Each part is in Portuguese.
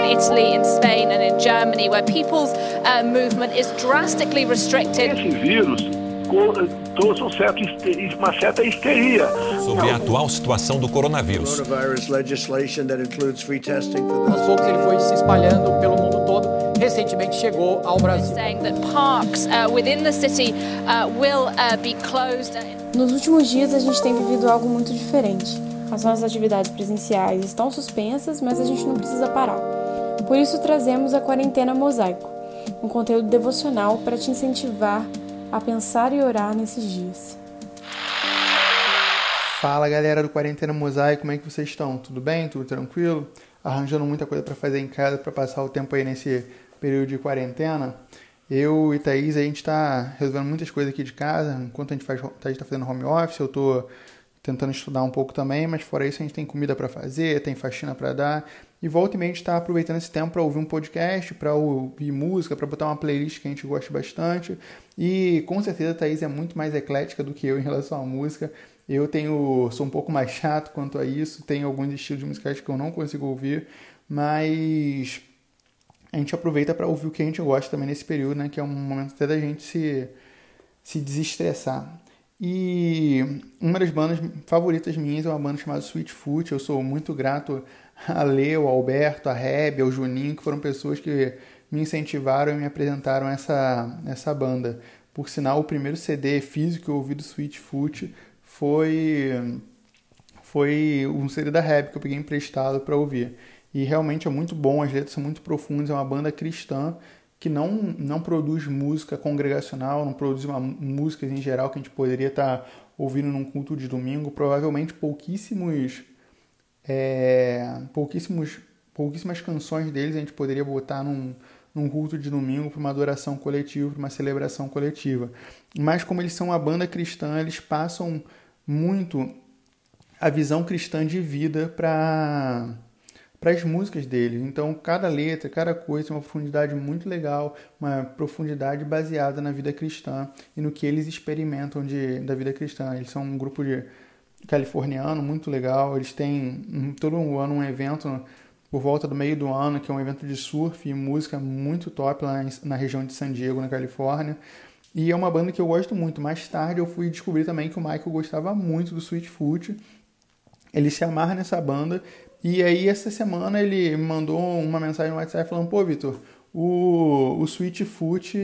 in Italy, in Spain, and in Germany, where people's uh, movement is drastically restricted. Esse vírus trouxe um certo, uma certa histeria. Sobre a atual situação do coronavírus. Aos poucos ele foi se espalhando pelo mundo todo. Recentemente chegou ao Brasil. Nos últimos dias a gente tem vivido algo muito diferente. As nossas atividades presenciais estão suspensas, mas a gente não precisa parar. Por isso trazemos a quarentena mosaico, um conteúdo devocional para te incentivar a pensar e orar nesses dias. Fala galera do Quarentena Mosaico, como é que vocês estão? Tudo bem? Tudo tranquilo? Arranjando muita coisa para fazer em casa para passar o tempo aí nesse período de quarentena? Eu e Thaís, a gente está resolvendo muitas coisas aqui de casa. Enquanto a gente faz, a gente tá fazendo home office, eu estou tentando estudar um pouco também, mas fora isso a gente tem comida para fazer, tem faxina para dar. E volta e meia a gente está aproveitando esse tempo para ouvir um podcast, para ouvir música, para botar uma playlist que a gente gosta bastante. E com certeza a Thaís é muito mais eclética do que eu em relação à música. Eu tenho sou um pouco mais chato quanto a isso, tenho alguns estilos de musicais que eu não consigo ouvir, mas a gente aproveita para ouvir o que a gente gosta também nesse período, né, que é um momento até da gente se se desestressar. E uma das bandas favoritas minhas é uma banda chamada Sweet Foot. Eu sou muito grato a Leo, ao Alberto, a Reb, ao Juninho, que foram pessoas que me incentivaram e me apresentaram essa, essa banda. Por sinal, o primeiro CD físico que eu ouvi do Sweet Foot foi, foi um CD da Reb que eu peguei emprestado para ouvir. E realmente é muito bom, as letras são muito profundas, é uma banda cristã que não, não produz música congregacional, não produz uma, músicas em geral que a gente poderia estar tá ouvindo num culto de domingo. Provavelmente pouquíssimos, é, pouquíssimos, pouquíssimas canções deles a gente poderia botar num, num culto de domingo para uma adoração coletiva, para uma celebração coletiva. Mas como eles são uma banda cristã, eles passam muito a visão cristã de vida para para as músicas dele. Então, cada letra, cada coisa tem uma profundidade muito legal, uma profundidade baseada na vida cristã e no que eles experimentam de, da vida cristã. Eles são um grupo de californiano muito legal. Eles têm todo ano um evento por volta do meio do ano, que é um evento de surf e música muito top lá na região de San Diego, na Califórnia. E é uma banda que eu gosto muito. Mais tarde eu fui descobrir também que o Michael gostava muito do Sweet Foot. Ele se amarra nessa banda, e aí, essa semana, ele mandou uma mensagem no WhatsApp falando: pô, Vitor, o, o Sweet Foot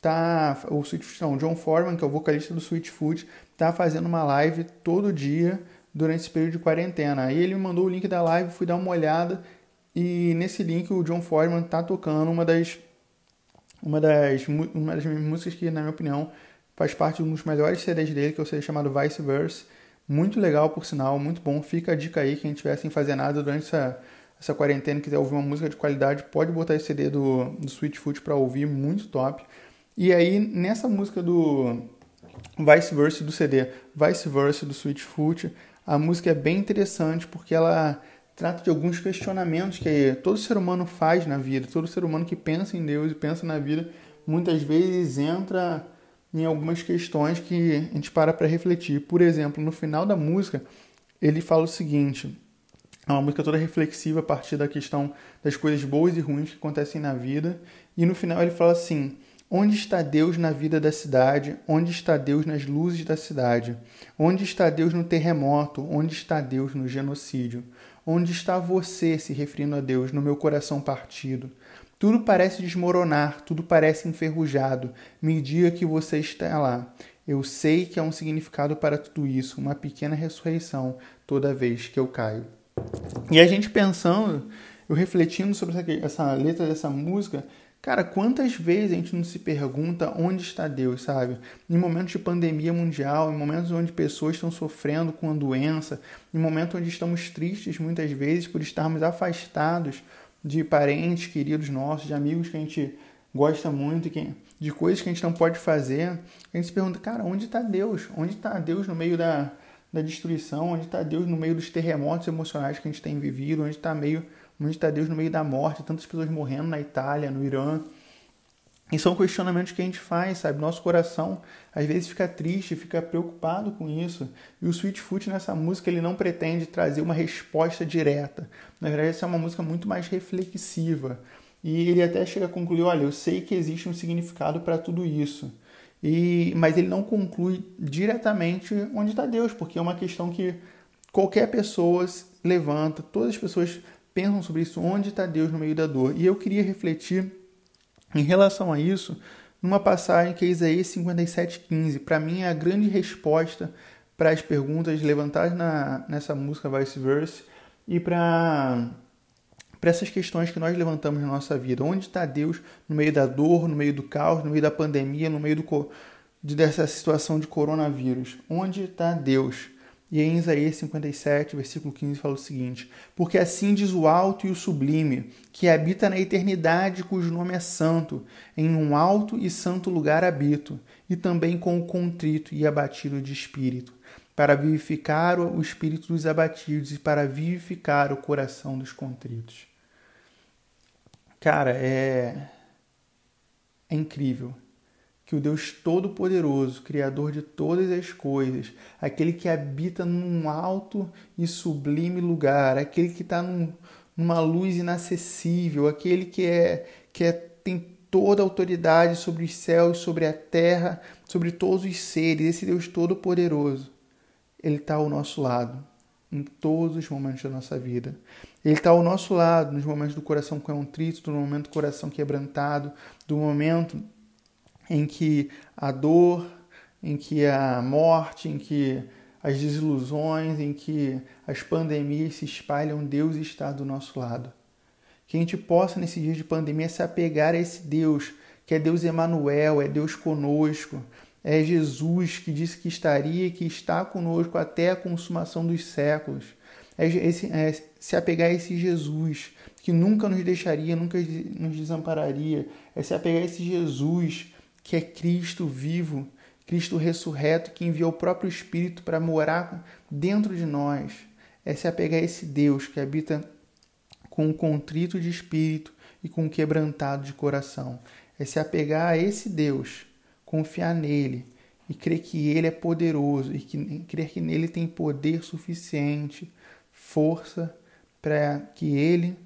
tá. O Sweet não, o John Foreman, que é o vocalista do Sweet Foot, tá fazendo uma live todo dia durante esse período de quarentena. Aí ele me mandou o link da live, fui dar uma olhada. E nesse link, o John Foreman tá tocando uma das. Uma das, uma das músicas que, na minha opinião, faz parte de um dos melhores CDs dele, que é o CD chamado Vice Verse muito legal, por sinal, muito bom. Fica a dica aí, quem estiver sem fazer nada durante essa, essa quarentena e quiser ouvir uma música de qualidade, pode botar esse CD do, do Sweet Foot para ouvir, muito top. E aí, nessa música do Vice Versa do CD, Vice Versa do Sweet Foot, a música é bem interessante porque ela trata de alguns questionamentos que todo ser humano faz na vida, todo ser humano que pensa em Deus e pensa na vida, muitas vezes entra em algumas questões que a gente para para refletir. Por exemplo, no final da música, ele fala o seguinte: é uma música toda reflexiva a partir da questão das coisas boas e ruins que acontecem na vida. E no final ele fala assim: Onde está Deus na vida da cidade? Onde está Deus nas luzes da cidade? Onde está Deus no terremoto? Onde está Deus no genocídio? Onde está você, se referindo a Deus, no meu coração partido? Tudo parece desmoronar, tudo parece enferrujado. Me diga que você está lá. Eu sei que há um significado para tudo isso, uma pequena ressurreição toda vez que eu caio. E a gente pensando, eu refletindo sobre essa, essa letra dessa música, Cara, quantas vezes a gente não se pergunta onde está Deus, sabe? Em momentos de pandemia mundial, em momentos onde pessoas estão sofrendo com a doença, em momentos onde estamos tristes muitas vezes por estarmos afastados de parentes queridos nossos, de amigos que a gente gosta muito, de coisas que a gente não pode fazer, a gente se pergunta, cara, onde está Deus? Onde está Deus no meio da, da destruição? Onde está Deus no meio dos terremotos emocionais que a gente tem vivido? Onde está meio, onde está Deus no meio da morte? Tantas pessoas morrendo na Itália, no Irã. E são questionamentos que a gente faz, sabe? Nosso coração às vezes fica triste, fica preocupado com isso. E o Sweet Foot nessa música ele não pretende trazer uma resposta direta. Na verdade, essa é uma música muito mais reflexiva. E ele até chega a concluir: olha, eu sei que existe um significado para tudo isso. E, mas ele não conclui diretamente onde está Deus, porque é uma questão que qualquer pessoa levanta, todas as pessoas pensam sobre isso, onde está Deus no meio da dor. E eu queria refletir em relação a isso, numa passagem que é Isaías 57,15, para mim é a grande resposta para as perguntas levantadas na, nessa música Vice Verse e para para essas questões que nós levantamos na nossa vida. Onde está Deus no meio da dor, no meio do caos, no meio da pandemia, no meio do, dessa situação de coronavírus? Onde está Deus? E em Isaías 57, versículo 15, fala o seguinte: Porque assim diz o alto e o sublime, que habita na eternidade, cujo nome é santo, em um alto e santo lugar habito, e também com o contrito e abatido de espírito, para vivificar o espírito dos abatidos e para vivificar o coração dos contritos. Cara, é, é incrível que o Deus Todo-Poderoso, Criador de todas as coisas, aquele que habita num alto e sublime lugar, aquele que está num, numa luz inacessível, aquele que é que é, tem toda a autoridade sobre os céus, sobre a terra, sobre todos os seres, esse Deus Todo-Poderoso, ele está ao nosso lado em todos os momentos da nossa vida. Ele está ao nosso lado nos momentos do coração contrito, no momento do coração quebrantado, do momento em que a dor, em que a morte, em que as desilusões, em que as pandemias se espalham, Deus está do nosso lado. Que a gente possa, nesses dias de pandemia, se apegar a esse Deus, que é Deus Emanuel, é Deus conosco, é Jesus que disse que estaria e que está conosco até a consumação dos séculos. É, esse, é se apegar a esse Jesus que nunca nos deixaria, nunca nos desampararia. É se apegar a esse Jesus que é Cristo vivo, Cristo ressurreto, que enviou o próprio Espírito para morar dentro de nós. É se apegar a esse Deus que habita com um contrito de espírito e com um quebrantado de coração. É se apegar a esse Deus, confiar nele e crer que ele é poderoso e que, crer que nele tem poder suficiente, força para que ele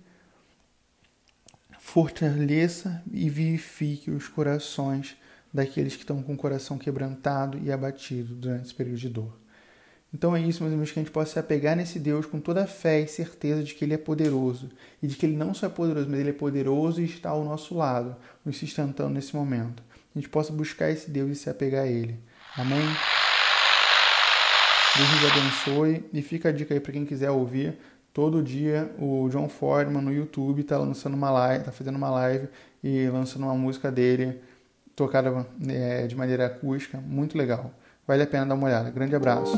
fortaleça e vivifique os corações daqueles que estão com o coração quebrantado e abatido durante esse período de dor. Então é isso, meus amigos, que a gente possa se apegar nesse Deus com toda a fé e certeza de que Ele é poderoso. E de que Ele não só é poderoso, mas Ele é poderoso e está ao nosso lado, nos sustentando nesse momento. A gente possa buscar esse Deus e se apegar a Ele. Amém? Deus nos abençoe. E fica a dica aí para quem quiser ouvir. Todo dia o John Fordman no YouTube está lançando uma live, está fazendo uma live e lançando uma música dele tocada é, de maneira acústica, muito legal. Vale a pena dar uma olhada. Grande abraço.